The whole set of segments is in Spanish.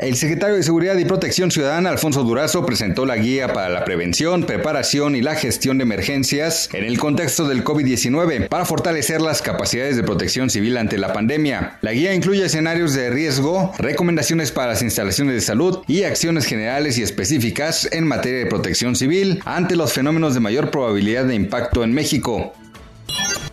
El secretario de Seguridad y Protección Ciudadana, Alfonso Durazo, presentó la guía para la prevención, preparación y la gestión de emergencias en el contexto del COVID-19 para fortalecer las capacidades de protección civil ante la pandemia. La guía incluye escenarios de riesgo, recomendaciones para las instalaciones de salud y acciones generales y específicas en materia de protección civil ante los fenómenos de mayor probabilidad de impacto en México.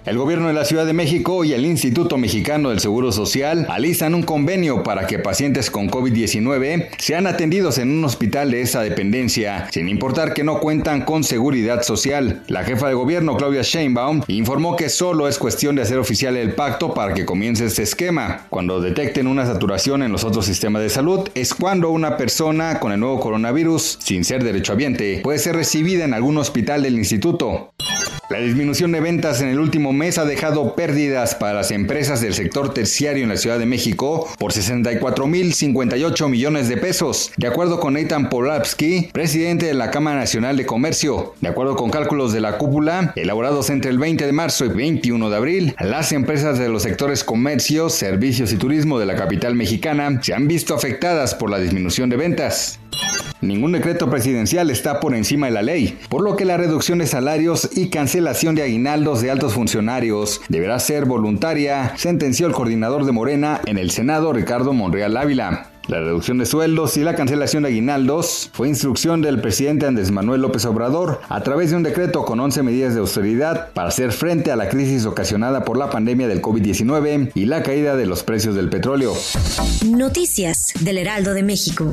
El gobierno de la Ciudad de México y el Instituto Mexicano del Seguro Social alistan un convenio para que pacientes con COVID-19 sean atendidos en un hospital de esa dependencia, sin importar que no cuentan con seguridad social. La jefa de gobierno, Claudia Sheinbaum, informó que solo es cuestión de hacer oficial el pacto para que comience este esquema. Cuando detecten una saturación en los otros sistemas de salud, es cuando una persona con el nuevo coronavirus, sin ser derechohabiente, puede ser recibida en algún hospital del instituto. La disminución de ventas en el último mes ha dejado pérdidas para las empresas del sector terciario en la Ciudad de México por 64.058 millones de pesos, de acuerdo con Nathan Polapsky, presidente de la Cámara Nacional de Comercio. De acuerdo con cálculos de la cúpula, elaborados entre el 20 de marzo y 21 de abril, las empresas de los sectores comercio, servicios y turismo de la capital mexicana se han visto afectadas por la disminución de ventas. Ningún decreto presidencial está por encima de la ley, por lo que la reducción de salarios y cancelación de aguinaldos de altos funcionarios deberá ser voluntaria, sentenció el coordinador de Morena en el Senado, Ricardo Monreal Ávila. La reducción de sueldos y la cancelación de aguinaldos fue instrucción del presidente Andrés Manuel López Obrador a través de un decreto con 11 medidas de austeridad para hacer frente a la crisis ocasionada por la pandemia del COVID-19 y la caída de los precios del petróleo. Noticias del Heraldo de México.